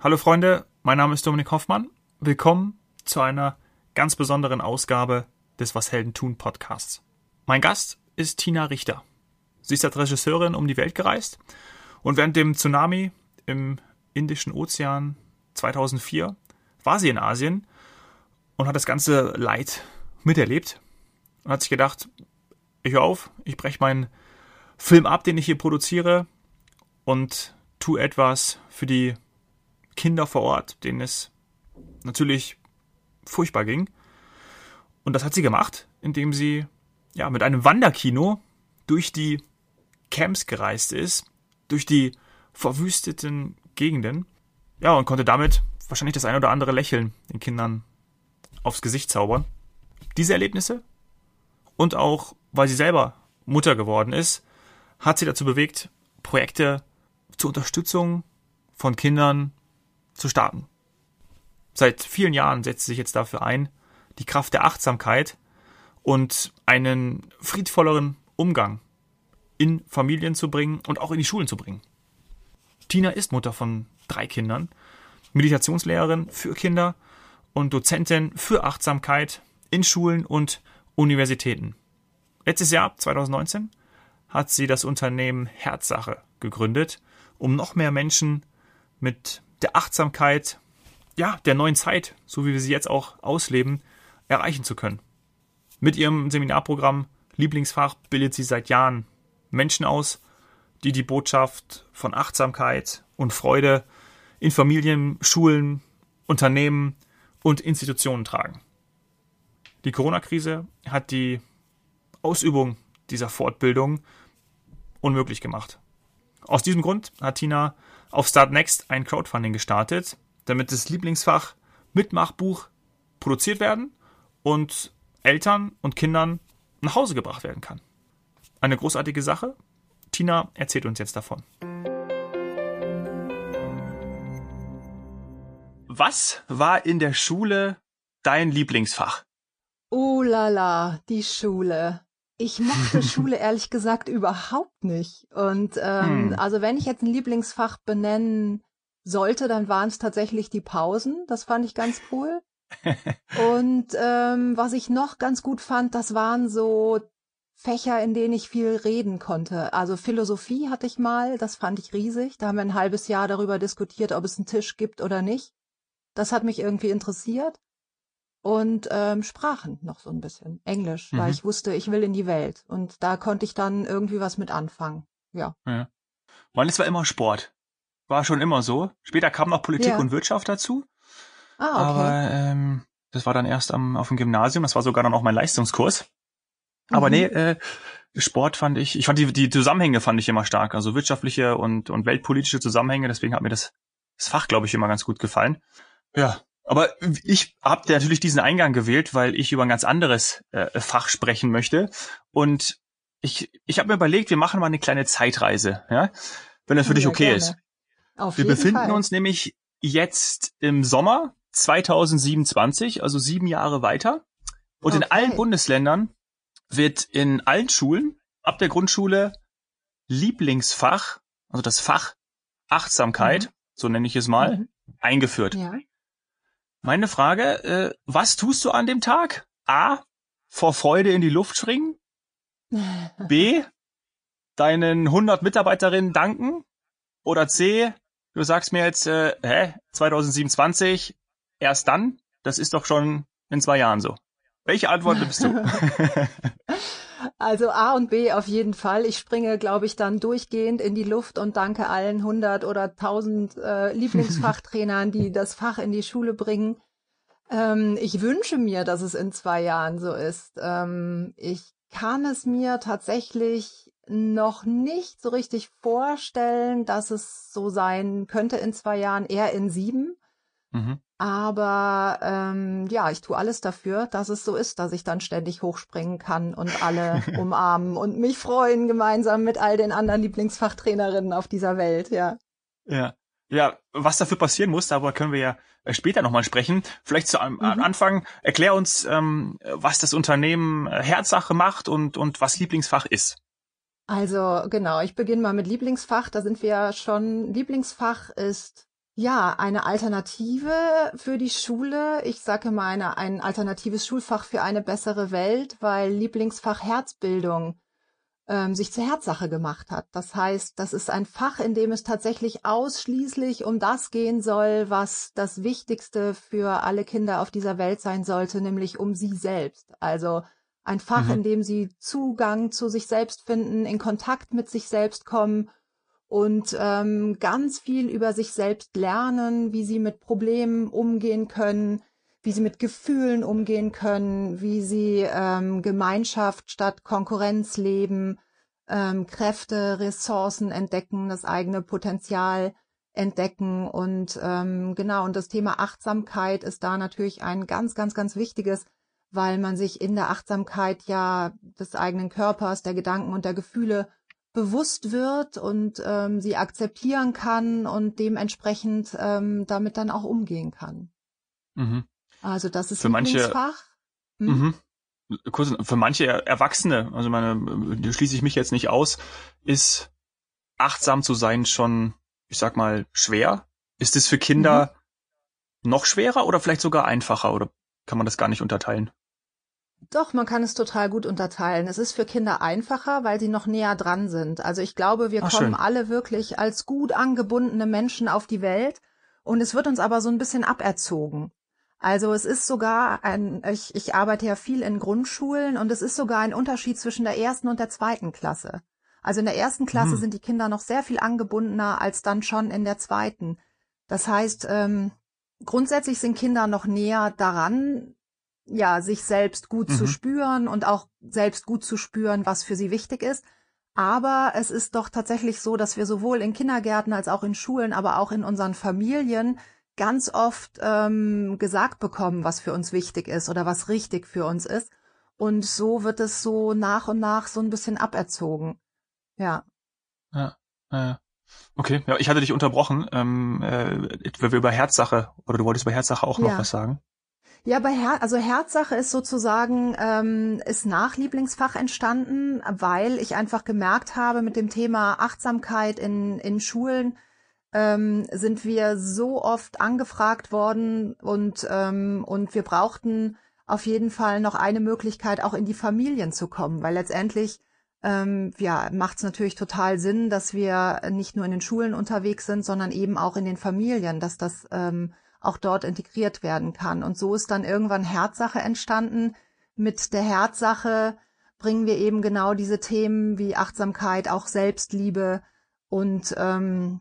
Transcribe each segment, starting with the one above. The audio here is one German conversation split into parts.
Hallo Freunde, mein Name ist Dominik Hoffmann. Willkommen zu einer ganz besonderen Ausgabe des Was Helden tun Podcasts. Mein Gast ist Tina Richter. Sie ist als Regisseurin um die Welt gereist und während dem Tsunami im Indischen Ozean 2004 war sie in Asien und hat das ganze Leid miterlebt und hat sich gedacht, ich höre auf, ich breche meinen Film ab, den ich hier produziere und tue etwas für die Kinder vor Ort, denen es natürlich furchtbar ging. Und das hat sie gemacht, indem sie ja mit einem Wanderkino durch die Camps gereist ist, durch die verwüsteten Gegenden. Ja, und konnte damit wahrscheinlich das ein oder andere Lächeln den Kindern aufs Gesicht zaubern. Diese Erlebnisse und auch, weil sie selber Mutter geworden ist, hat sie dazu bewegt, Projekte zur Unterstützung von Kindern zu starten. Seit vielen Jahren setzt sich jetzt dafür ein, die Kraft der Achtsamkeit und einen friedvolleren Umgang in Familien zu bringen und auch in die Schulen zu bringen. Tina ist Mutter von drei Kindern, Meditationslehrerin für Kinder und Dozentin für Achtsamkeit in Schulen und Universitäten. Letztes Jahr, 2019, hat sie das Unternehmen Herzsache gegründet, um noch mehr Menschen mit der Achtsamkeit, ja, der neuen Zeit, so wie wir sie jetzt auch ausleben, erreichen zu können. Mit ihrem Seminarprogramm Lieblingsfach bildet sie seit Jahren Menschen aus, die die Botschaft von Achtsamkeit und Freude in Familien, Schulen, Unternehmen und Institutionen tragen. Die Corona-Krise hat die Ausübung dieser Fortbildung unmöglich gemacht. Aus diesem Grund hat Tina auf Start Next ein Crowdfunding gestartet, damit das Lieblingsfach Mitmachbuch produziert werden und Eltern und Kindern nach Hause gebracht werden kann. Eine großartige Sache. Tina erzählt uns jetzt davon. Was war in der Schule dein Lieblingsfach? Oh la la, die Schule. Ich mochte Schule ehrlich gesagt überhaupt nicht. Und ähm, hm. also wenn ich jetzt ein Lieblingsfach benennen sollte, dann waren es tatsächlich die Pausen. Das fand ich ganz cool. Und ähm, was ich noch ganz gut fand, das waren so Fächer, in denen ich viel reden konnte. Also Philosophie hatte ich mal, das fand ich riesig. Da haben wir ein halbes Jahr darüber diskutiert, ob es einen Tisch gibt oder nicht. Das hat mich irgendwie interessiert und ähm, Sprachen noch so ein bisschen, Englisch, mhm. weil ich wusste, ich will in die Welt und da konnte ich dann irgendwie was mit anfangen. Ja. ja. Meines war immer Sport. War schon immer so. Später kam noch Politik ja. und Wirtschaft dazu. Ah, okay. Aber ähm, das war dann erst am, auf dem Gymnasium, das war sogar dann auch mein Leistungskurs. Aber mhm. nee, äh, Sport fand ich, ich fand die, die Zusammenhänge fand ich immer stark, also wirtschaftliche und, und weltpolitische Zusammenhänge, deswegen hat mir das, das Fach, glaube ich, immer ganz gut gefallen. Ja, aber ich habe natürlich diesen Eingang gewählt, weil ich über ein ganz anderes äh, Fach sprechen möchte. Und ich, ich habe mir überlegt, wir machen mal eine kleine Zeitreise, ja, wenn das für ja, dich okay gerne. ist. Auf wir befinden Fall. uns nämlich jetzt im Sommer 2027, also sieben Jahre weiter. Und okay. in allen Bundesländern wird in allen Schulen ab der Grundschule Lieblingsfach, also das Fach Achtsamkeit, mhm. so nenne ich es mal, mhm. eingeführt. Ja. Meine Frage, äh, was tust du an dem Tag? A, vor Freude in die Luft springen? B, deinen 100 Mitarbeiterinnen danken? Oder C, du sagst mir jetzt, äh, hä, 2027, erst dann? Das ist doch schon in zwei Jahren so. Welche Antwort nimmst du? Also A und B auf jeden Fall. Ich springe, glaube ich, dann durchgehend in die Luft und danke allen 100 oder 1000 äh, Lieblingsfachtrainern, die das Fach in die Schule bringen. Ähm, ich wünsche mir, dass es in zwei Jahren so ist. Ähm, ich kann es mir tatsächlich noch nicht so richtig vorstellen, dass es so sein könnte in zwei Jahren, eher in sieben. Mhm. Aber ähm, ja, ich tue alles dafür, dass es so ist, dass ich dann ständig hochspringen kann und alle umarmen und mich freuen gemeinsam mit all den anderen Lieblingsfachtrainerinnen auf dieser Welt, ja. Ja. Ja, was dafür passieren muss, darüber können wir ja äh, später nochmal sprechen. Vielleicht zu mhm. Anfang, erklär uns, ähm, was das Unternehmen äh, Herzsache macht und, und was Lieblingsfach ist. Also genau, ich beginne mal mit Lieblingsfach. Da sind wir schon. Lieblingsfach ist Ja, eine Alternative für die Schule. Ich sage mal eine, ein alternatives Schulfach für eine bessere Welt, weil Lieblingsfach Herzbildung ähm, sich zur Herzsache gemacht hat. Das heißt, das ist ein Fach, in dem es tatsächlich ausschließlich um das gehen soll, was das Wichtigste für alle Kinder auf dieser Welt sein sollte, nämlich um sie selbst. Also ein Fach, mhm. in dem sie Zugang zu sich selbst finden, in Kontakt mit sich selbst kommen und ähm, ganz viel über sich selbst lernen, wie sie mit Problemen umgehen können, wie sie mit Gefühlen umgehen können, wie sie ähm, Gemeinschaft statt Konkurrenz leben, ähm, Kräfte, Ressourcen entdecken, das eigene Potenzial entdecken und ähm, genau und das Thema Achtsamkeit ist da natürlich ein ganz ganz ganz wichtiges, weil man sich in der Achtsamkeit ja des eigenen Körpers, der Gedanken und der Gefühle bewusst wird und ähm, sie akzeptieren kann und dementsprechend ähm, damit dann auch umgehen kann. Mhm. Also das ist für manche Fach. Hm? Mhm. Kurz, für manche Erwachsene, also meine, schließe ich mich jetzt nicht aus, ist achtsam zu sein schon, ich sag mal, schwer. Ist es für Kinder mhm. noch schwerer oder vielleicht sogar einfacher oder kann man das gar nicht unterteilen? Doch, man kann es total gut unterteilen. Es ist für Kinder einfacher, weil sie noch näher dran sind. Also ich glaube, wir Ach, kommen schön. alle wirklich als gut angebundene Menschen auf die Welt und es wird uns aber so ein bisschen aberzogen. Also es ist sogar ein, ich, ich arbeite ja viel in Grundschulen und es ist sogar ein Unterschied zwischen der ersten und der zweiten Klasse. Also in der ersten Klasse hm. sind die Kinder noch sehr viel angebundener als dann schon in der zweiten. Das heißt, ähm, grundsätzlich sind Kinder noch näher daran, ja, sich selbst gut mhm. zu spüren und auch selbst gut zu spüren, was für sie wichtig ist. Aber es ist doch tatsächlich so, dass wir sowohl in Kindergärten als auch in Schulen, aber auch in unseren Familien ganz oft ähm, gesagt bekommen, was für uns wichtig ist oder was richtig für uns ist. Und so wird es so nach und nach so ein bisschen aberzogen. Ja. Ja, ja. Okay, ja, ich hatte dich unterbrochen, ähm, äh, weil wir über Herzsache, oder du wolltest über Herzsache auch noch ja. was sagen? Ja, bei Her also Herzsache ist sozusagen ähm, ist nach Lieblingsfach entstanden, weil ich einfach gemerkt habe, mit dem Thema Achtsamkeit in in Schulen ähm, sind wir so oft angefragt worden und ähm, und wir brauchten auf jeden Fall noch eine Möglichkeit, auch in die Familien zu kommen, weil letztendlich ähm, ja macht es natürlich total Sinn, dass wir nicht nur in den Schulen unterwegs sind, sondern eben auch in den Familien, dass das ähm, auch dort integriert werden kann. Und so ist dann irgendwann Herzsache entstanden. Mit der Herzsache bringen wir eben genau diese Themen wie Achtsamkeit, auch Selbstliebe und ähm,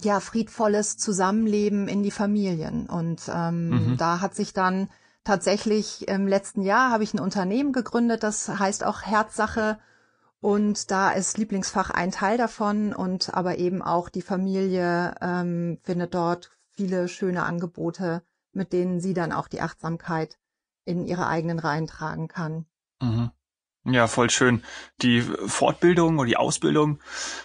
ja friedvolles Zusammenleben in die Familien. Und ähm, mhm. da hat sich dann tatsächlich im letzten Jahr habe ich ein Unternehmen gegründet, das heißt auch Herzsache. Und da ist Lieblingsfach ein Teil davon und aber eben auch die Familie ähm, findet dort viele schöne Angebote, mit denen sie dann auch die Achtsamkeit in ihre eigenen Reihen tragen kann. Mhm. Ja, voll schön. Die Fortbildung oder die Ausbildung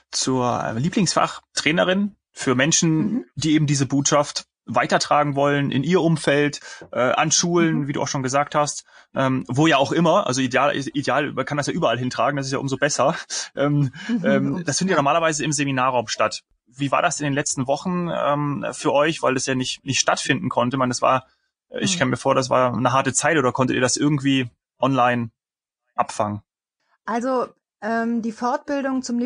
zur Lieblingsfachtrainerin für Menschen, mhm. die eben diese Botschaft weitertragen wollen in ihr Umfeld, äh, an Schulen, mhm. wie du auch schon gesagt hast, ähm, wo ja auch immer, also ideal, ideal, man kann das ja überall hintragen, das ist ja umso besser. Ähm, mhm. ähm, das findet ja normalerweise im Seminarraum statt. Wie war das in den letzten Wochen ähm, für euch, weil das ja nicht, nicht stattfinden konnte? Man, das war, ich mhm. kann mir vor, das war eine harte Zeit oder konntet ihr das irgendwie online abfangen? Also ähm, die Fortbildung zum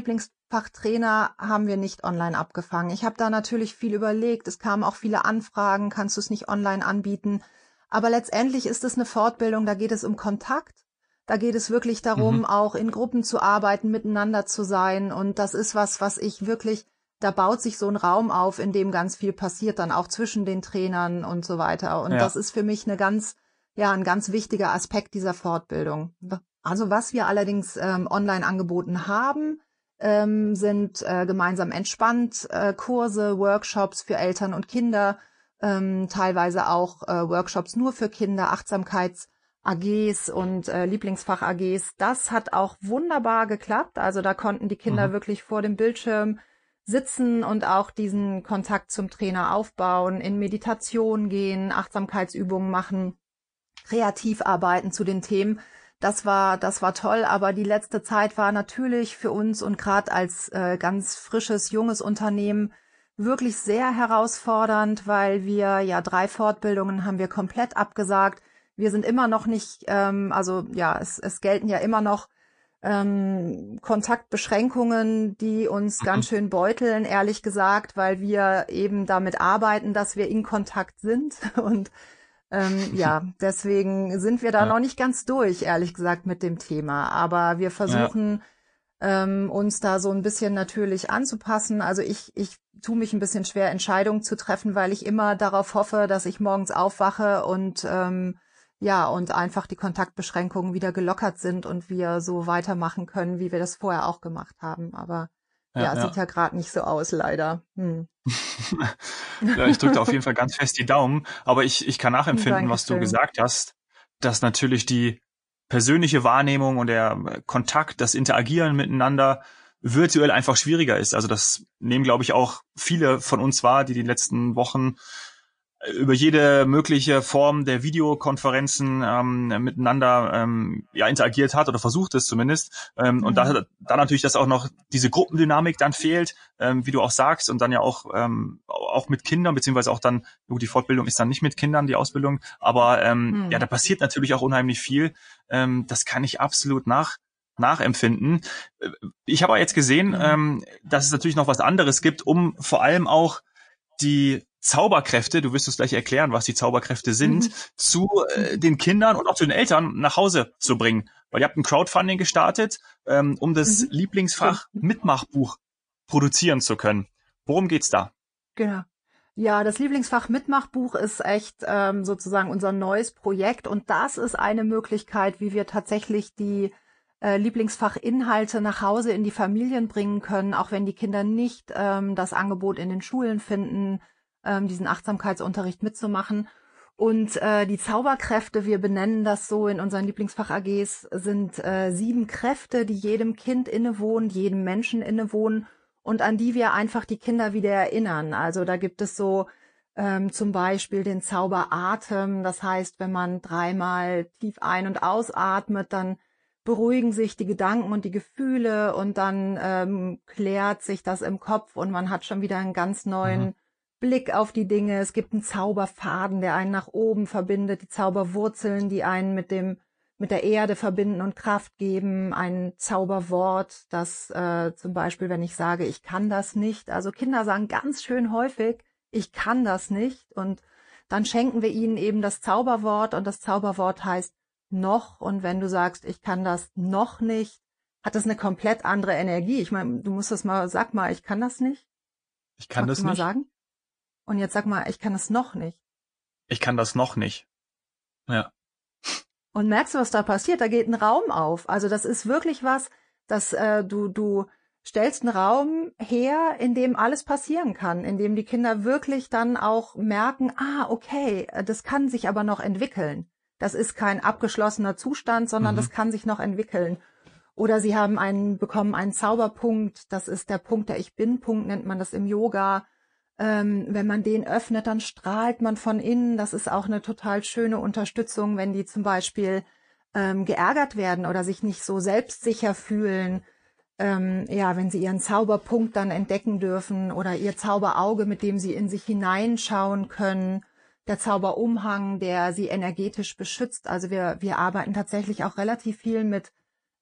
Lieblingsfachtrainer haben wir nicht online abgefangen. Ich habe da natürlich viel überlegt. Es kamen auch viele Anfragen, kannst du es nicht online anbieten? Aber letztendlich ist es eine Fortbildung, da geht es um Kontakt. Da geht es wirklich darum, mhm. auch in Gruppen zu arbeiten, miteinander zu sein. Und das ist was, was ich wirklich da baut sich so ein Raum auf, in dem ganz viel passiert, dann auch zwischen den Trainern und so weiter. Und ja. das ist für mich eine ganz, ja, ein ganz wichtiger Aspekt dieser Fortbildung. Also was wir allerdings ähm, online angeboten haben, ähm, sind äh, gemeinsam entspannt äh, Kurse, Workshops für Eltern und Kinder, ähm, teilweise auch äh, Workshops nur für Kinder, Achtsamkeits AGs und äh, Lieblingsfach AGs. Das hat auch wunderbar geklappt. Also da konnten die Kinder mhm. wirklich vor dem Bildschirm sitzen und auch diesen Kontakt zum Trainer aufbauen, in Meditation gehen, Achtsamkeitsübungen machen, kreativ arbeiten zu den Themen. Das war, das war toll, aber die letzte Zeit war natürlich für uns und gerade als äh, ganz frisches, junges Unternehmen wirklich sehr herausfordernd, weil wir ja drei Fortbildungen haben wir komplett abgesagt. Wir sind immer noch nicht, ähm, also ja, es, es gelten ja immer noch ähm, Kontaktbeschränkungen, die uns mhm. ganz schön beuteln, ehrlich gesagt, weil wir eben damit arbeiten, dass wir in Kontakt sind. Und ähm, ja, deswegen sind wir da ja. noch nicht ganz durch, ehrlich gesagt, mit dem Thema. Aber wir versuchen ja. ähm, uns da so ein bisschen natürlich anzupassen. Also ich, ich tue mich ein bisschen schwer, Entscheidungen zu treffen, weil ich immer darauf hoffe, dass ich morgens aufwache und ähm, ja, und einfach die Kontaktbeschränkungen wieder gelockert sind und wir so weitermachen können, wie wir das vorher auch gemacht haben. Aber ja, ja, ja. sieht ja gerade nicht so aus, leider. Hm. ja, ich drücke auf jeden Fall ganz fest die Daumen, aber ich, ich kann nachempfinden, Dankeschön. was du gesagt hast, dass natürlich die persönliche Wahrnehmung und der Kontakt, das Interagieren miteinander virtuell einfach schwieriger ist. Also das nehmen, glaube ich, auch viele von uns wahr, die die letzten Wochen über jede mögliche Form der Videokonferenzen ähm, miteinander ähm, ja interagiert hat oder versucht es zumindest ähm, mhm. und da, da natürlich dass auch noch diese Gruppendynamik dann fehlt ähm, wie du auch sagst und dann ja auch ähm, auch mit Kindern beziehungsweise auch dann gut die Fortbildung ist dann nicht mit Kindern die Ausbildung aber ähm, mhm. ja da passiert natürlich auch unheimlich viel ähm, das kann ich absolut nach nachempfinden. Ich habe aber jetzt gesehen, mhm. ähm, dass es natürlich noch was anderes gibt, um vor allem auch die Zauberkräfte, du wirst uns gleich erklären, was die Zauberkräfte sind, mhm. zu äh, den Kindern und auch zu den Eltern nach Hause zu bringen. Weil ihr habt ein Crowdfunding gestartet, ähm, um das mhm. Lieblingsfach Mitmachbuch produzieren zu können. Worum geht's da? Genau. Ja, das Lieblingsfach Mitmachbuch ist echt ähm, sozusagen unser neues Projekt und das ist eine Möglichkeit, wie wir tatsächlich die äh, Lieblingsfachinhalte nach Hause in die Familien bringen können, auch wenn die Kinder nicht ähm, das Angebot in den Schulen finden, ähm, diesen Achtsamkeitsunterricht mitzumachen. Und äh, die Zauberkräfte, wir benennen das so in unseren Lieblingsfach-AGs, sind äh, sieben Kräfte, die jedem Kind innewohnen, jedem Menschen innewohnen und an die wir einfach die Kinder wieder erinnern. Also da gibt es so ähm, zum Beispiel den Zauberatem. Das heißt, wenn man dreimal tief ein- und ausatmet, dann beruhigen sich die Gedanken und die Gefühle und dann ähm, klärt sich das im Kopf und man hat schon wieder einen ganz neuen mhm. Blick auf die Dinge. Es gibt einen Zauberfaden, der einen nach oben verbindet, die Zauberwurzeln, die einen mit dem mit der Erde verbinden und Kraft geben, ein Zauberwort, das äh, zum Beispiel, wenn ich sage, ich kann das nicht, also Kinder sagen ganz schön häufig, ich kann das nicht. Und dann schenken wir ihnen eben das Zauberwort. Und das Zauberwort heißt noch und wenn du sagst, ich kann das noch nicht, hat das eine komplett andere Energie. Ich meine, du musst das mal, sag mal, ich kann das nicht. Ich kann Magst das nicht. Mal sagen? Und jetzt sag mal, ich kann das noch nicht. Ich kann das noch nicht. Ja. Und merkst du, was da passiert? Da geht ein Raum auf. Also das ist wirklich was, dass äh, du du stellst einen Raum her, in dem alles passieren kann, in dem die Kinder wirklich dann auch merken, ah, okay, das kann sich aber noch entwickeln. Das ist kein abgeschlossener Zustand, sondern mhm. das kann sich noch entwickeln. Oder sie haben einen, bekommen einen Zauberpunkt. Das ist der Punkt, der Ich Bin-Punkt, nennt man das im Yoga. Ähm, wenn man den öffnet, dann strahlt man von innen. Das ist auch eine total schöne Unterstützung, wenn die zum Beispiel ähm, geärgert werden oder sich nicht so selbstsicher fühlen. Ähm, ja, wenn sie ihren Zauberpunkt dann entdecken dürfen oder ihr Zauberauge, mit dem sie in sich hineinschauen können, der Zauberumhang, der sie energetisch beschützt. Also wir, wir arbeiten tatsächlich auch relativ viel mit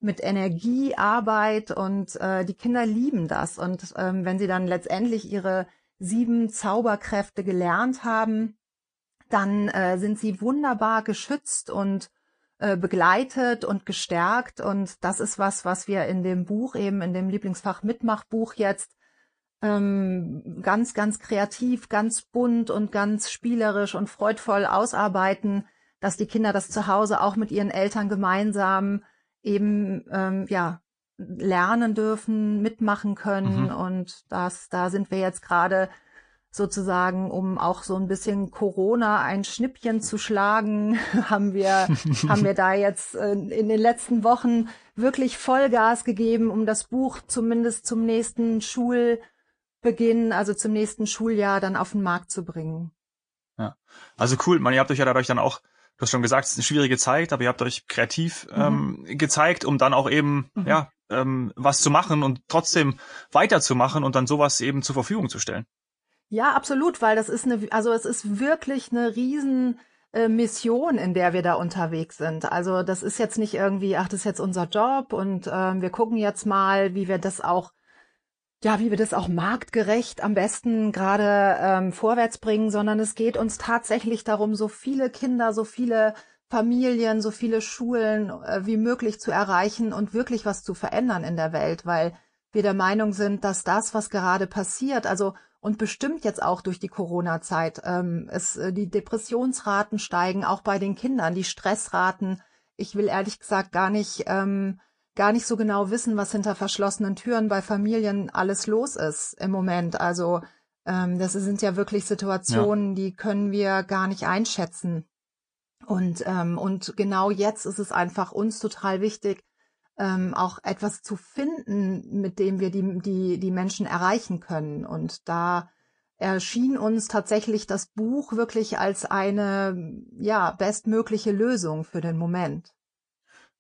mit Energiearbeit und äh, die Kinder lieben das. Und ähm, wenn sie dann letztendlich ihre sieben Zauberkräfte gelernt haben, dann äh, sind sie wunderbar geschützt und äh, begleitet und gestärkt. Und das ist was, was wir in dem Buch, eben in dem Lieblingsfach Mitmachbuch jetzt ähm, ganz, ganz kreativ, ganz bunt und ganz spielerisch und freudvoll ausarbeiten, dass die Kinder das zu Hause auch mit ihren Eltern gemeinsam eben ähm, ja lernen dürfen, mitmachen können. Mhm. Und das, da sind wir jetzt gerade sozusagen, um auch so ein bisschen Corona ein Schnippchen zu schlagen, haben wir, haben wir da jetzt äh, in den letzten Wochen wirklich Vollgas gegeben, um das Buch zumindest zum nächsten Schulbeginn, also zum nächsten Schuljahr dann auf den Markt zu bringen. Ja, also cool. Man, ihr habt euch ja dadurch dann auch du hast schon gesagt, es ist eine schwierige Zeit, aber ihr habt euch kreativ mhm. ähm, gezeigt, um dann auch eben mhm. ja ähm, was zu machen und trotzdem weiterzumachen und dann sowas eben zur Verfügung zu stellen. Ja, absolut, weil das ist eine, also es ist wirklich eine riesen äh, Mission, in der wir da unterwegs sind. Also das ist jetzt nicht irgendwie, ach, das ist jetzt unser Job und äh, wir gucken jetzt mal, wie wir das auch ja, wie wir das auch marktgerecht am besten gerade ähm, vorwärts bringen, sondern es geht uns tatsächlich darum, so viele Kinder, so viele Familien, so viele Schulen äh, wie möglich zu erreichen und wirklich was zu verändern in der Welt, weil wir der Meinung sind, dass das, was gerade passiert, also und bestimmt jetzt auch durch die Corona-Zeit, ähm, es, äh, die Depressionsraten steigen, auch bei den Kindern, die Stressraten. Ich will ehrlich gesagt gar nicht ähm, gar nicht so genau wissen, was hinter verschlossenen Türen bei Familien alles los ist im Moment. Also ähm, das sind ja wirklich Situationen, ja. die können wir gar nicht einschätzen. Und, ähm, und genau jetzt ist es einfach uns total wichtig, ähm, auch etwas zu finden, mit dem wir die, die, die Menschen erreichen können. Und da erschien uns tatsächlich das Buch wirklich als eine ja bestmögliche Lösung für den Moment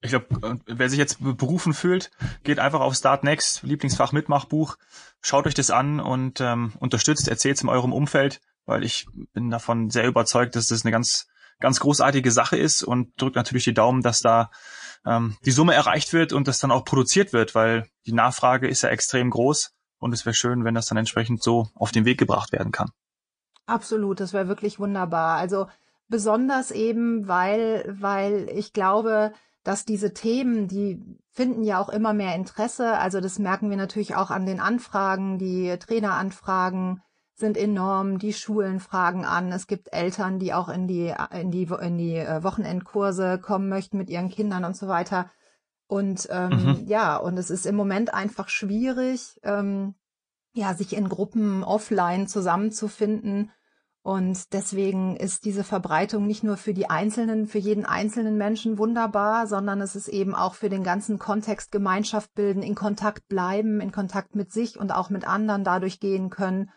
ich glaube, äh, wer sich jetzt berufen fühlt, geht einfach auf Start Next, Lieblingsfach Mitmachbuch, schaut euch das an und ähm, unterstützt, erzählt es in eurem Umfeld, weil ich bin davon sehr überzeugt, dass das eine ganz, ganz großartige Sache ist und drückt natürlich die Daumen, dass da ähm, die Summe erreicht wird und das dann auch produziert wird, weil die Nachfrage ist ja extrem groß und es wäre schön, wenn das dann entsprechend so auf den Weg gebracht werden kann. Absolut, das wäre wirklich wunderbar. Also besonders eben, weil, weil ich glaube, dass diese Themen, die finden ja auch immer mehr Interesse. Also das merken wir natürlich auch an den Anfragen. Die Traineranfragen sind enorm. Die Schulen fragen an. Es gibt Eltern, die auch in die, in die, in die äh, Wochenendkurse kommen möchten mit ihren Kindern und so weiter. Und ähm, mhm. ja, und es ist im Moment einfach schwierig, ähm, ja, sich in Gruppen offline zusammenzufinden und deswegen ist diese Verbreitung nicht nur für die einzelnen, für jeden einzelnen Menschen wunderbar, sondern es ist eben auch für den ganzen Kontext Gemeinschaft bilden, in Kontakt bleiben, in Kontakt mit sich und auch mit anderen dadurch gehen können.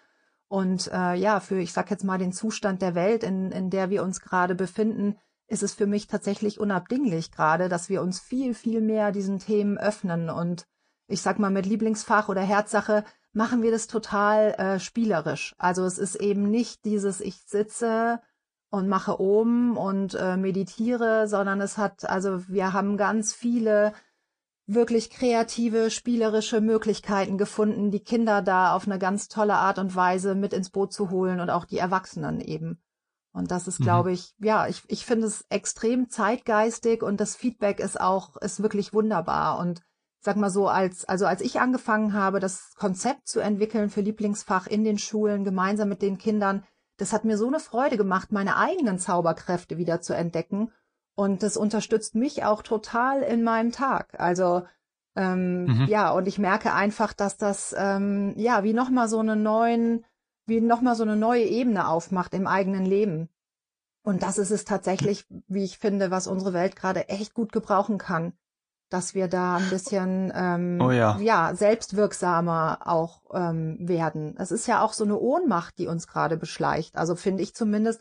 Und äh, ja, für, ich sag jetzt mal, den Zustand der Welt, in, in der wir uns gerade befinden, ist es für mich tatsächlich unabdinglich gerade, dass wir uns viel, viel mehr diesen Themen öffnen. Und ich sag mal, mit Lieblingsfach oder Herzsache machen wir das total äh, spielerisch. Also es ist eben nicht dieses, ich sitze und mache oben und äh, meditiere, sondern es hat, also wir haben ganz viele wirklich kreative, spielerische Möglichkeiten gefunden, die Kinder da auf eine ganz tolle Art und Weise mit ins Boot zu holen und auch die Erwachsenen eben. Und das ist, mhm. glaube ich, ja, ich, ich finde es extrem zeitgeistig und das Feedback ist auch, ist wirklich wunderbar. Und sag mal so, als, also als ich angefangen habe, das Konzept zu entwickeln für Lieblingsfach in den Schulen, gemeinsam mit den Kindern, das hat mir so eine Freude gemacht, meine eigenen Zauberkräfte wieder zu entdecken. Und das unterstützt mich auch total in meinem Tag. Also ähm, mhm. ja, und ich merke einfach, dass das ähm, ja wie nochmal so eine neuen, wie nochmal so eine neue Ebene aufmacht im eigenen Leben. Und das ist es tatsächlich, wie ich finde, was unsere Welt gerade echt gut gebrauchen kann dass wir da ein bisschen ähm, oh ja. ja selbstwirksamer auch ähm, werden. Es ist ja auch so eine Ohnmacht, die uns gerade beschleicht. Also finde ich zumindest,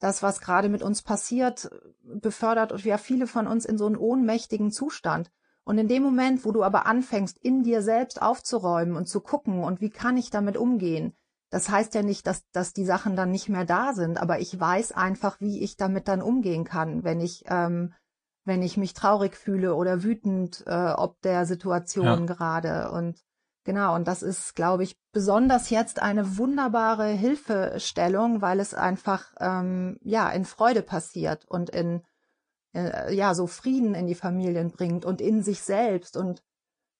das, was gerade mit uns passiert, befördert ja viele von uns in so einen ohnmächtigen Zustand. Und in dem Moment, wo du aber anfängst, in dir selbst aufzuräumen und zu gucken, und wie kann ich damit umgehen, das heißt ja nicht, dass, dass die Sachen dann nicht mehr da sind, aber ich weiß einfach, wie ich damit dann umgehen kann, wenn ich ähm, wenn ich mich traurig fühle oder wütend äh, ob der Situation ja. gerade. Und genau, und das ist, glaube ich, besonders jetzt eine wunderbare Hilfestellung, weil es einfach ähm, ja in Freude passiert und in äh, ja so Frieden in die Familien bringt und in sich selbst. Und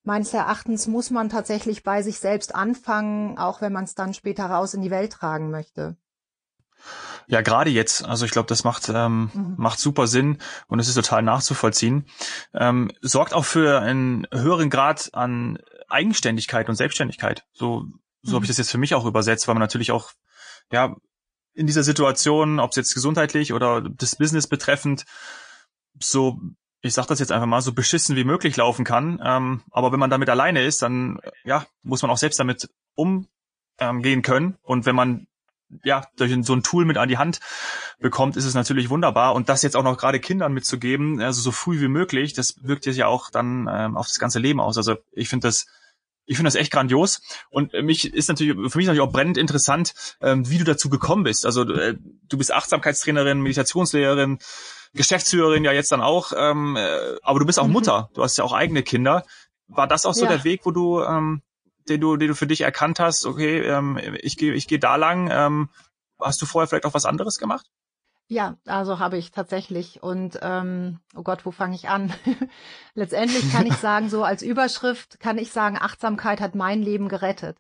meines Erachtens muss man tatsächlich bei sich selbst anfangen, auch wenn man es dann später raus in die Welt tragen möchte. Ja, gerade jetzt. Also ich glaube, das macht ähm, mhm. macht super Sinn und es ist total nachzuvollziehen. Ähm, sorgt auch für einen höheren Grad an Eigenständigkeit und Selbstständigkeit. So so mhm. habe ich das jetzt für mich auch übersetzt, weil man natürlich auch ja in dieser Situation, ob es jetzt gesundheitlich oder das Business betreffend, so ich sag das jetzt einfach mal, so beschissen wie möglich laufen kann. Ähm, aber wenn man damit alleine ist, dann ja, muss man auch selbst damit umgehen können. Und wenn man ja, durch so ein Tool mit an die Hand bekommt, ist es natürlich wunderbar. Und das jetzt auch noch gerade Kindern mitzugeben, also so früh wie möglich, das wirkt sich ja auch dann ähm, auf das ganze Leben aus. Also ich finde das Ich finde das echt grandios und mich ist natürlich für mich natürlich auch brennend interessant, ähm, wie du dazu gekommen bist. Also äh, du bist Achtsamkeitstrainerin, Meditationslehrerin, Geschäftsführerin ja jetzt dann auch, ähm, äh, aber du bist auch mhm. Mutter. Du hast ja auch eigene Kinder. War das auch so ja. der Weg, wo du, ähm, den du, den du für dich erkannt hast? Okay, ähm, ich gehe, ich gehe da lang. Ähm, hast du vorher vielleicht auch was anderes gemacht? Ja, also habe ich tatsächlich. Und ähm, oh Gott, wo fange ich an? Letztendlich kann ich sagen, so als Überschrift kann ich sagen, Achtsamkeit hat mein Leben gerettet.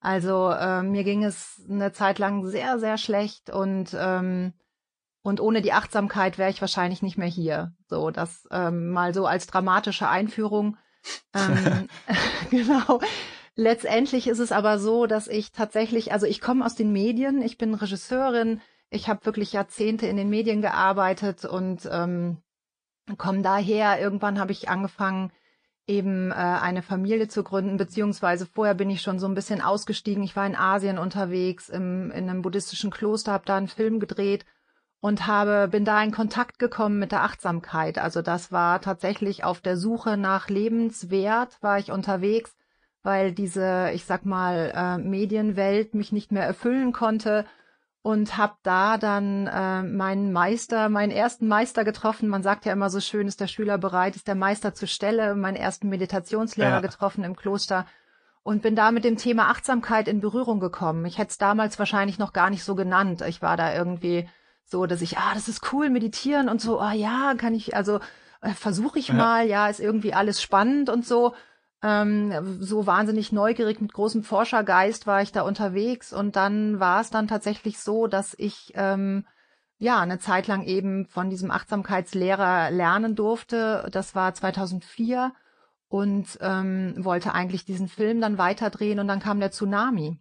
Also äh, mir ging es eine Zeit lang sehr, sehr schlecht und ähm, und ohne die Achtsamkeit wäre ich wahrscheinlich nicht mehr hier. So, das ähm, mal so als dramatische Einführung. Ähm, genau. Letztendlich ist es aber so, dass ich tatsächlich, also ich komme aus den Medien, ich bin Regisseurin, ich habe wirklich Jahrzehnte in den Medien gearbeitet und ähm, komme daher. Irgendwann habe ich angefangen, eben äh, eine Familie zu gründen, beziehungsweise vorher bin ich schon so ein bisschen ausgestiegen. Ich war in Asien unterwegs, im, in einem buddhistischen Kloster, habe da einen Film gedreht und habe bin da in Kontakt gekommen mit der Achtsamkeit. Also das war tatsächlich auf der Suche nach Lebenswert war ich unterwegs, weil diese, ich sag mal, äh, Medienwelt mich nicht mehr erfüllen konnte und habe da dann äh, meinen Meister, meinen ersten Meister getroffen. Man sagt ja immer so schön, ist der Schüler bereit, ist der Meister zur Stelle. Meinen ersten Meditationslehrer ja. getroffen im Kloster und bin da mit dem Thema Achtsamkeit in Berührung gekommen. Ich hätte es damals wahrscheinlich noch gar nicht so genannt. Ich war da irgendwie so, dass ich, ah, das ist cool, meditieren und so, ah ja, kann ich, also äh, versuche ich ja. mal, ja, ist irgendwie alles spannend und so ähm, so wahnsinnig neugierig mit großem Forschergeist war ich da unterwegs und dann war es dann tatsächlich so, dass ich ähm, ja eine Zeit lang eben von diesem Achtsamkeitslehrer lernen durfte. Das war 2004 und ähm, wollte eigentlich diesen Film dann weiterdrehen und dann kam der Tsunami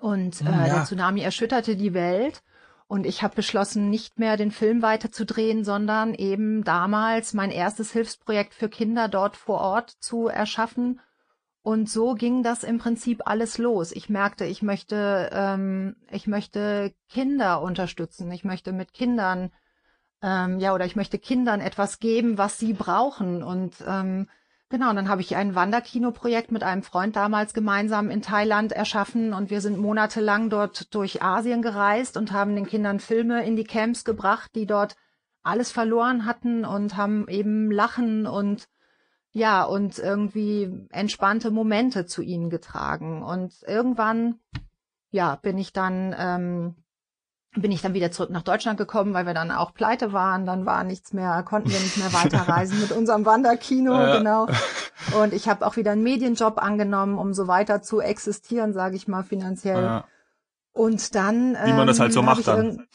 und hm, äh, ja. der Tsunami erschütterte die Welt und ich habe beschlossen, nicht mehr den Film weiterzudrehen, sondern eben damals mein erstes Hilfsprojekt für Kinder dort vor Ort zu erschaffen. Und so ging das im Prinzip alles los. Ich merkte, ich möchte, ähm, ich möchte Kinder unterstützen. Ich möchte mit Kindern, ähm, ja, oder ich möchte Kindern etwas geben, was sie brauchen. Und ähm, Genau, und dann habe ich ein Wanderkinoprojekt mit einem Freund damals gemeinsam in Thailand erschaffen und wir sind monatelang dort durch Asien gereist und haben den Kindern Filme in die Camps gebracht, die dort alles verloren hatten und haben eben Lachen und ja, und irgendwie entspannte Momente zu ihnen getragen. Und irgendwann, ja, bin ich dann ähm, bin ich dann wieder zurück nach Deutschland gekommen, weil wir dann auch pleite waren. Dann war nichts mehr, konnten wir nicht mehr weiterreisen mit unserem Wanderkino, ja. genau. Und ich habe auch wieder einen Medienjob angenommen, um so weiter zu existieren, sage ich mal finanziell. Ja. Und dann wie man das halt so ähm, macht dann.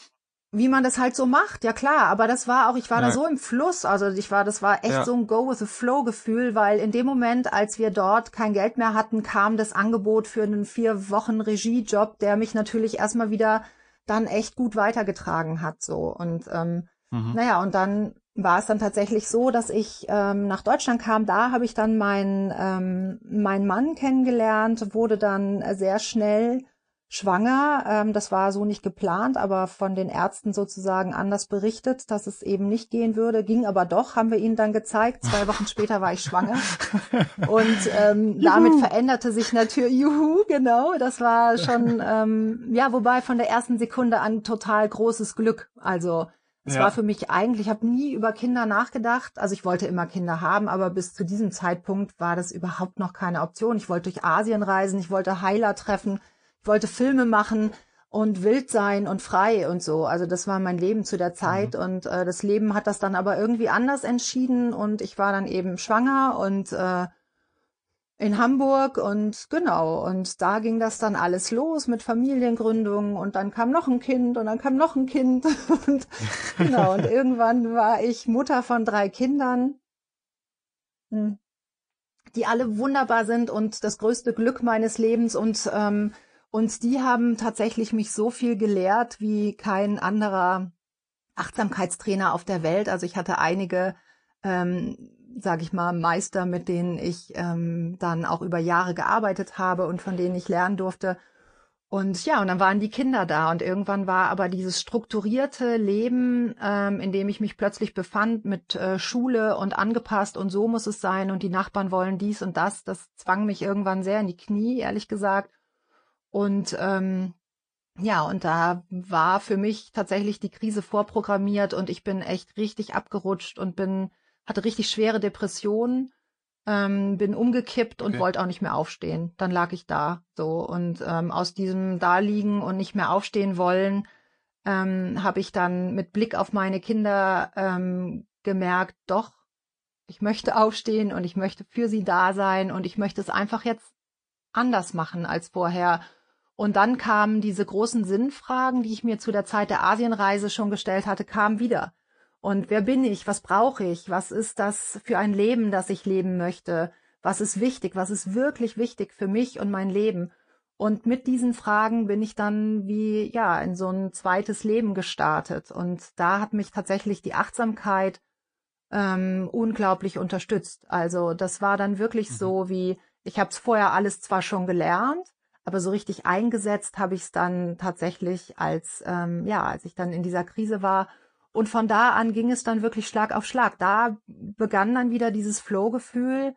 Wie man das halt so macht, ja klar. Aber das war auch, ich war ja. da so im Fluss. Also ich war, das war echt so ein Go with the Flow Gefühl, weil in dem Moment, als wir dort kein Geld mehr hatten, kam das Angebot für einen vier Wochen Regiejob, der mich natürlich erstmal wieder dann echt gut weitergetragen hat so und ähm, mhm. naja und dann war es dann tatsächlich so, dass ich ähm, nach Deutschland kam. Da habe ich dann meinen ähm, meinen Mann kennengelernt, wurde dann sehr schnell schwanger. Ähm, das war so nicht geplant, aber von den Ärzten sozusagen anders berichtet, dass es eben nicht gehen würde. Ging aber doch, haben wir ihnen dann gezeigt. Zwei Wochen später war ich schwanger. Und ähm, damit veränderte sich natürlich, juhu, genau, das war schon, ähm, ja, wobei von der ersten Sekunde an total großes Glück. Also es ja. war für mich eigentlich, ich habe nie über Kinder nachgedacht. Also ich wollte immer Kinder haben, aber bis zu diesem Zeitpunkt war das überhaupt noch keine Option. Ich wollte durch Asien reisen, ich wollte Heiler treffen wollte Filme machen und wild sein und frei und so. Also das war mein Leben zu der Zeit mhm. und äh, das Leben hat das dann aber irgendwie anders entschieden und ich war dann eben schwanger und äh, in Hamburg und genau und da ging das dann alles los mit Familiengründung und dann kam noch ein Kind und dann kam noch ein Kind und genau und irgendwann war ich Mutter von drei Kindern, hm, die alle wunderbar sind und das größte Glück meines Lebens und ähm, und die haben tatsächlich mich so viel gelehrt wie kein anderer Achtsamkeitstrainer auf der Welt. Also ich hatte einige, ähm, sage ich mal, Meister, mit denen ich ähm, dann auch über Jahre gearbeitet habe und von denen ich lernen durfte. Und ja, und dann waren die Kinder da und irgendwann war aber dieses strukturierte Leben, ähm, in dem ich mich plötzlich befand mit äh, Schule und angepasst und so muss es sein und die Nachbarn wollen dies und das, das zwang mich irgendwann sehr in die Knie, ehrlich gesagt. Und ähm, ja, und da war für mich tatsächlich die Krise vorprogrammiert und ich bin echt richtig abgerutscht und bin, hatte richtig schwere Depressionen ähm, bin umgekippt und okay. wollte auch nicht mehr aufstehen. Dann lag ich da so und ähm, aus diesem Daliegen und nicht mehr aufstehen wollen ähm, habe ich dann mit Blick auf meine Kinder ähm, gemerkt, doch, ich möchte aufstehen und ich möchte für sie da sein und ich möchte es einfach jetzt anders machen als vorher. Und dann kamen diese großen Sinnfragen, die ich mir zu der Zeit der Asienreise schon gestellt hatte, kamen wieder. Und wer bin ich? Was brauche ich? Was ist das für ein Leben, das ich leben möchte? Was ist wichtig? Was ist wirklich wichtig für mich und mein Leben? Und mit diesen Fragen bin ich dann wie, ja, in so ein zweites Leben gestartet. Und da hat mich tatsächlich die Achtsamkeit ähm, unglaublich unterstützt. Also das war dann wirklich mhm. so wie, ich habe es vorher alles zwar schon gelernt, aber so richtig eingesetzt habe ich es dann tatsächlich als, ähm, ja, als ich dann in dieser Krise war und von da an ging es dann wirklich Schlag auf Schlag. Da begann dann wieder dieses Flow-Gefühl,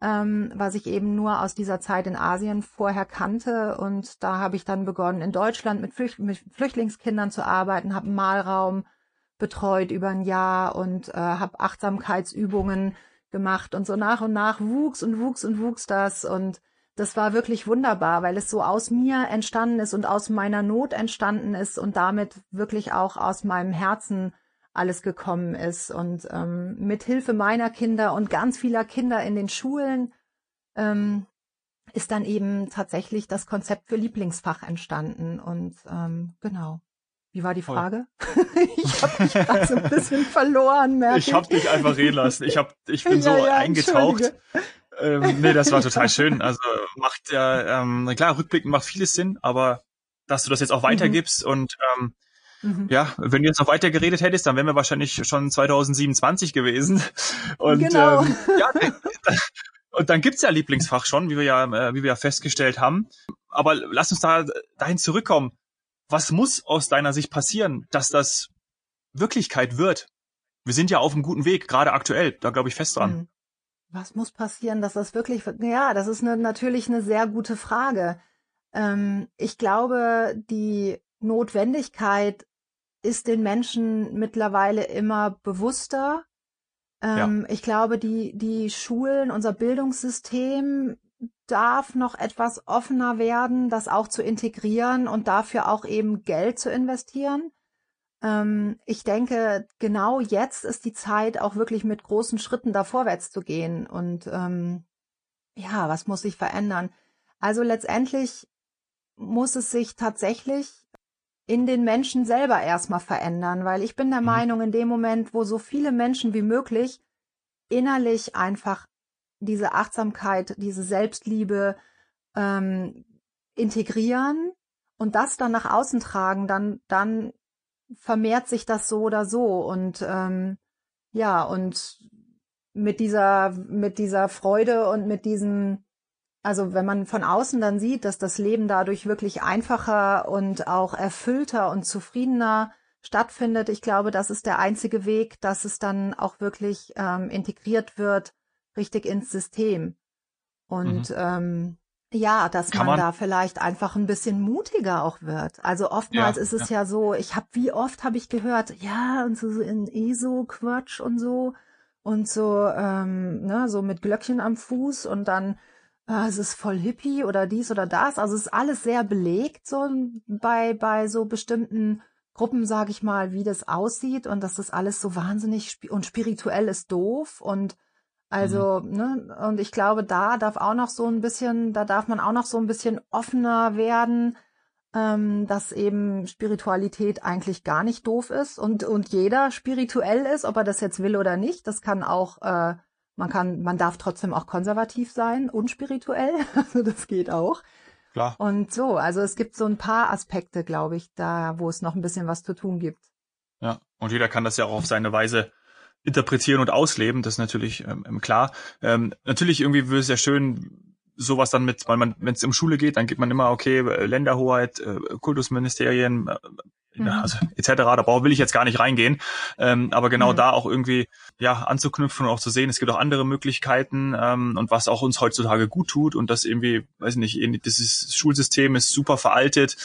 ähm, was ich eben nur aus dieser Zeit in Asien vorher kannte. Und da habe ich dann begonnen, in Deutschland mit, Flücht mit Flüchtlingskindern zu arbeiten, habe einen Malraum betreut über ein Jahr und äh, habe Achtsamkeitsübungen gemacht. Und so nach und nach wuchs und wuchs und wuchs das. Und das war wirklich wunderbar, weil es so aus mir entstanden ist und aus meiner Not entstanden ist und damit wirklich auch aus meinem Herzen alles gekommen ist. Und ähm, mit Hilfe meiner Kinder und ganz vieler Kinder in den Schulen ähm, ist dann eben tatsächlich das Konzept für Lieblingsfach entstanden. Und ähm, genau. Wie war die Frage? ich habe mich gerade so ein bisschen verloren, merke ich. Ich habe dich einfach reden lassen. Ich, hab, ich bin ja, so ja, eingetaucht. Ähm, nee, das war total schön. Also macht ja, ähm, klar, rückblickend macht vieles Sinn, aber dass du das jetzt auch mhm. weitergibst mhm. und ähm, mhm. ja, wenn du jetzt noch weiter geredet hättest, dann wären wir wahrscheinlich schon 2027 gewesen. Und genau. ähm, ja, und dann gibt's ja Lieblingsfach schon, wie wir ja, äh, wie wir ja festgestellt haben. Aber lass uns da dahin zurückkommen. Was muss aus deiner Sicht passieren, dass das Wirklichkeit wird? Wir sind ja auf einem guten Weg, gerade aktuell, da glaube ich fest dran. Mhm. Was muss passieren, dass das wirklich, ja, das ist eine, natürlich eine sehr gute Frage. Ähm, ich glaube, die Notwendigkeit ist den Menschen mittlerweile immer bewusster. Ähm, ja. Ich glaube, die, die Schulen, unser Bildungssystem darf noch etwas offener werden, das auch zu integrieren und dafür auch eben Geld zu investieren. Ähm, ich denke, genau jetzt ist die Zeit, auch wirklich mit großen Schritten da vorwärts zu gehen. Und ähm, ja, was muss sich verändern? Also letztendlich muss es sich tatsächlich in den Menschen selber erstmal verändern, weil ich bin der mhm. Meinung, in dem Moment, wo so viele Menschen wie möglich innerlich einfach diese Achtsamkeit, diese Selbstliebe ähm, integrieren und das dann nach außen tragen, dann, dann vermehrt sich das so oder so und ähm, ja und mit dieser mit dieser Freude und mit diesem also wenn man von außen dann sieht, dass das Leben dadurch wirklich einfacher und auch erfüllter und zufriedener stattfindet, ich glaube, das ist der einzige Weg, dass es dann auch wirklich ähm, integriert wird, richtig ins System. Und mhm. ähm, ja, dass man, man, da vielleicht einfach ein bisschen mutiger auch wird. Also oftmals ja, ist es ja. ja so, ich habe, wie oft habe ich gehört, ja, und so, so in ESO-Quatsch und so und so, ähm, ne, so mit Glöckchen am Fuß und dann äh, es ist voll hippie oder dies oder das. Also es ist alles sehr belegt so bei, bei so bestimmten Gruppen, sage ich mal, wie das aussieht und dass das alles so wahnsinnig sp und spirituell ist doof und also, mhm. ne, und ich glaube, da darf auch noch so ein bisschen, da darf man auch noch so ein bisschen offener werden, ähm, dass eben Spiritualität eigentlich gar nicht doof ist und, und jeder spirituell ist, ob er das jetzt will oder nicht. Das kann auch, äh, man kann, man darf trotzdem auch konservativ sein, unspirituell. Also das geht auch. Klar. Und so, also es gibt so ein paar Aspekte, glaube ich, da, wo es noch ein bisschen was zu tun gibt. Ja, und jeder kann das ja auch auf seine Weise interpretieren und ausleben, das ist natürlich ähm, ähm, klar. Ähm, natürlich irgendwie würde es ja schön, sowas dann mit, weil man, wenn es um Schule geht, dann geht man immer, okay, Länderhoheit, äh, Kultusministerien, äh, mhm. also etc. Da brauch, will ich jetzt gar nicht reingehen. Ähm, aber genau mhm. da auch irgendwie ja anzuknüpfen und auch zu sehen, es gibt auch andere Möglichkeiten ähm, und was auch uns heutzutage gut tut und das irgendwie, weiß nicht, dieses Schulsystem ist super veraltet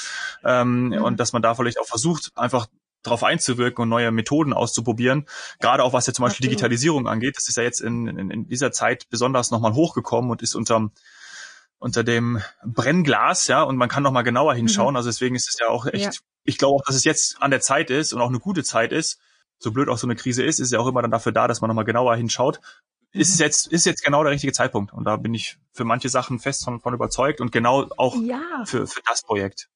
ähm, mhm. und dass man da vielleicht auch versucht, einfach darauf einzuwirken und neue Methoden auszuprobieren. Gerade auch was ja zum Beispiel Absolut. Digitalisierung angeht. Das ist ja jetzt in, in, in dieser Zeit besonders nochmal hochgekommen und ist unterm unter dem Brennglas, ja, und man kann noch mal genauer hinschauen. Mhm. Also deswegen ist es ja auch echt, ja. ich glaube auch, dass es jetzt an der Zeit ist und auch eine gute Zeit ist. So blöd auch so eine Krise ist, ist ja auch immer dann dafür da, dass man noch mal genauer hinschaut. Mhm. Ist jetzt, ist jetzt genau der richtige Zeitpunkt. Und da bin ich für manche Sachen fest von, von überzeugt und genau auch ja. für, für das Projekt.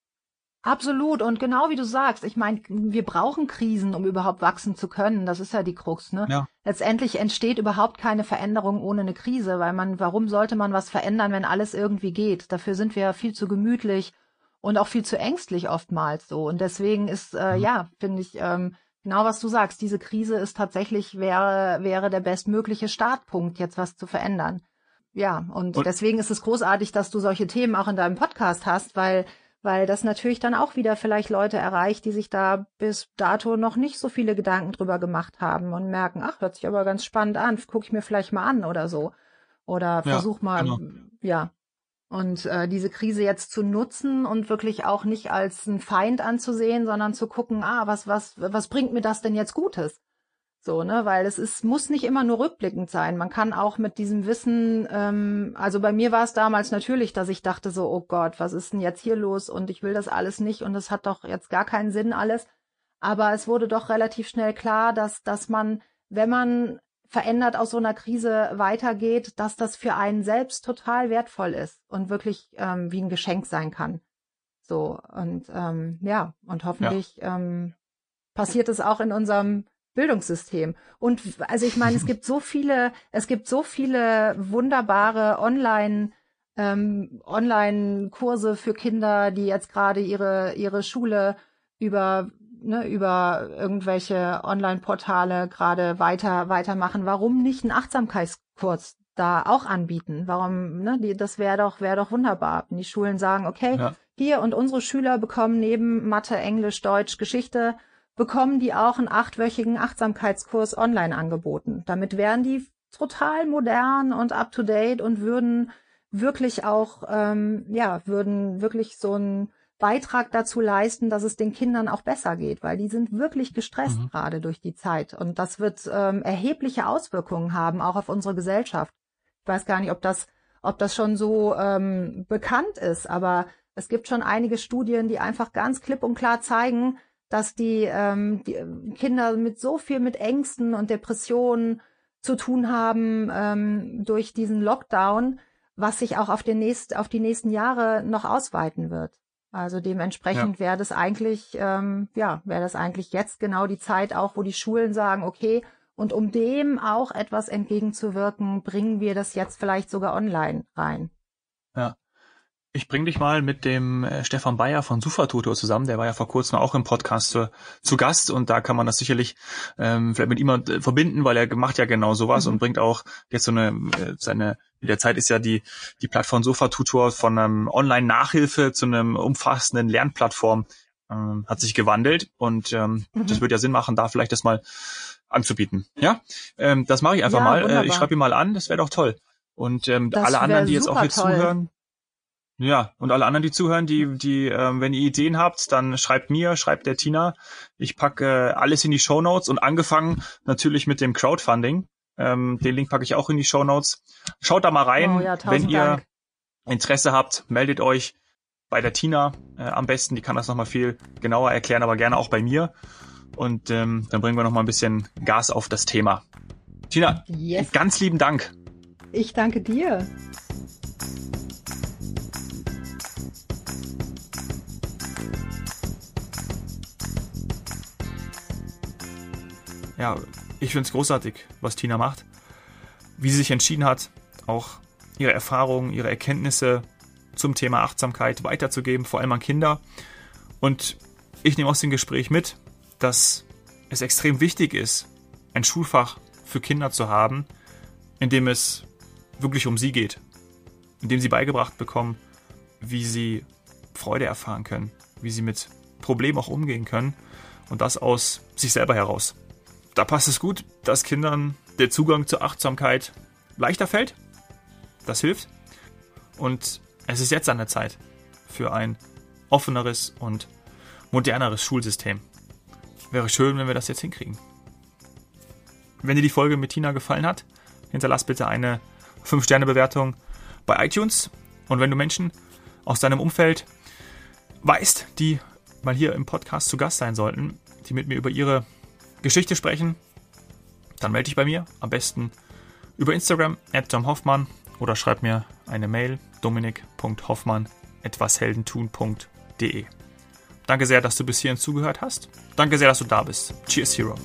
Absolut. Und genau wie du sagst, ich meine, wir brauchen Krisen, um überhaupt wachsen zu können. Das ist ja die Krux, ne? Ja. Letztendlich entsteht überhaupt keine Veränderung ohne eine Krise, weil man, warum sollte man was verändern, wenn alles irgendwie geht? Dafür sind wir ja viel zu gemütlich und auch viel zu ängstlich oftmals so. Und deswegen ist, äh, mhm. ja, finde ich, ähm, genau was du sagst, diese Krise ist tatsächlich, wäre, wäre der bestmögliche Startpunkt, jetzt was zu verändern. Ja, und, und deswegen ist es großartig, dass du solche Themen auch in deinem Podcast hast, weil weil das natürlich dann auch wieder vielleicht Leute erreicht, die sich da bis dato noch nicht so viele Gedanken drüber gemacht haben und merken, ach, hört sich aber ganz spannend an, gucke ich mir vielleicht mal an oder so. Oder versuch ja, mal, genau. ja. Und äh, diese Krise jetzt zu nutzen und wirklich auch nicht als ein Feind anzusehen, sondern zu gucken, ah, was, was, was bringt mir das denn jetzt Gutes? So, ne, weil es ist, muss nicht immer nur rückblickend sein. Man kann auch mit diesem Wissen, ähm, also bei mir war es damals natürlich, dass ich dachte so, oh Gott, was ist denn jetzt hier los? Und ich will das alles nicht und es hat doch jetzt gar keinen Sinn alles. Aber es wurde doch relativ schnell klar, dass, dass man, wenn man verändert aus so einer Krise weitergeht, dass das für einen selbst total wertvoll ist und wirklich ähm, wie ein Geschenk sein kann. So, und ähm, ja, und hoffentlich ja. ähm, passiert es auch in unserem Bildungssystem. Und also ich meine, es gibt so viele, es gibt so viele wunderbare Online ähm, Online-Kurse für Kinder, die jetzt gerade ihre ihre Schule über ne, über irgendwelche Online-Portale gerade weiter weitermachen. Warum nicht einen Achtsamkeitskurs da auch anbieten? Warum? Ne, die, das wäre doch wäre doch wunderbar, wenn die Schulen sagen, okay, ja. hier und unsere Schüler bekommen neben Mathe, Englisch, Deutsch, Geschichte bekommen die auch einen achtwöchigen Achtsamkeitskurs online angeboten. Damit wären die total modern und up to date und würden wirklich auch, ähm, ja, würden wirklich so einen Beitrag dazu leisten, dass es den Kindern auch besser geht, weil die sind wirklich gestresst mhm. gerade durch die Zeit. Und das wird ähm, erhebliche Auswirkungen haben, auch auf unsere Gesellschaft. Ich weiß gar nicht, ob das, ob das schon so ähm, bekannt ist, aber es gibt schon einige Studien, die einfach ganz klipp und klar zeigen, dass die, ähm, die Kinder mit so viel mit Ängsten und Depressionen zu tun haben ähm, durch diesen Lockdown, was sich auch auf, den nächst, auf die nächsten Jahre noch ausweiten wird. Also dementsprechend ja. wäre das eigentlich, ähm, ja, wäre das eigentlich jetzt genau die Zeit auch, wo die Schulen sagen, okay, und um dem auch etwas entgegenzuwirken, bringen wir das jetzt vielleicht sogar online rein. Ja. Ich bring dich mal mit dem äh, Stefan Bayer von Sufatutor zusammen. Der war ja vor kurzem auch im Podcast zu, zu Gast und da kann man das sicherlich ähm, vielleicht mit ihm äh, verbinden, weil er macht ja genau sowas mhm. und bringt auch jetzt so eine äh, seine in der Zeit ist ja die die Plattform Sofatutor von einem Online-Nachhilfe zu einem umfassenden Lernplattform ähm, hat sich gewandelt und ähm, mhm. das würde ja Sinn machen, da vielleicht das mal anzubieten. Ja, ähm, das mache ich einfach ja, mal. Wunderbar. Ich schreibe ihn mal an. Das wäre doch toll. Und ähm, alle anderen, die jetzt auch hier toll. zuhören, ja, und alle anderen, die zuhören, die, die, ähm, wenn ihr Ideen habt, dann schreibt mir, schreibt der Tina. Ich packe äh, alles in die Show Notes und angefangen natürlich mit dem Crowdfunding. Ähm, den Link packe ich auch in die Show Notes. Schaut da mal rein. Oh, ja, wenn ihr Dank. Interesse habt, meldet euch bei der Tina äh, am besten. Die kann das nochmal viel genauer erklären, aber gerne auch bei mir. Und ähm, dann bringen wir nochmal ein bisschen Gas auf das Thema. Tina, yes. ganz lieben Dank. Ich danke dir. Ja, ich finde es großartig, was Tina macht. Wie sie sich entschieden hat, auch ihre Erfahrungen, ihre Erkenntnisse zum Thema Achtsamkeit weiterzugeben, vor allem an Kinder. Und ich nehme aus dem Gespräch mit, dass es extrem wichtig ist, ein Schulfach für Kinder zu haben, in dem es wirklich um sie geht. indem sie beigebracht bekommen, wie sie Freude erfahren können, wie sie mit Problemen auch umgehen können und das aus sich selber heraus. Da passt es gut, dass Kindern der Zugang zur Achtsamkeit leichter fällt. Das hilft. Und es ist jetzt an der Zeit für ein offeneres und moderneres Schulsystem. Wäre schön, wenn wir das jetzt hinkriegen. Wenn dir die Folge mit Tina gefallen hat, hinterlass bitte eine 5-Sterne-Bewertung bei iTunes. Und wenn du Menschen aus deinem Umfeld weißt, die mal hier im Podcast zu Gast sein sollten, die mit mir über ihre Geschichte sprechen, dann melde dich bei mir. Am besten über Instagram at Tom Hoffmann oder schreib mir eine Mail dominik.hoffmann etwasheldentun.de. Danke sehr, dass du bis hierhin zugehört hast. Danke sehr, dass du da bist. Cheers, Hero.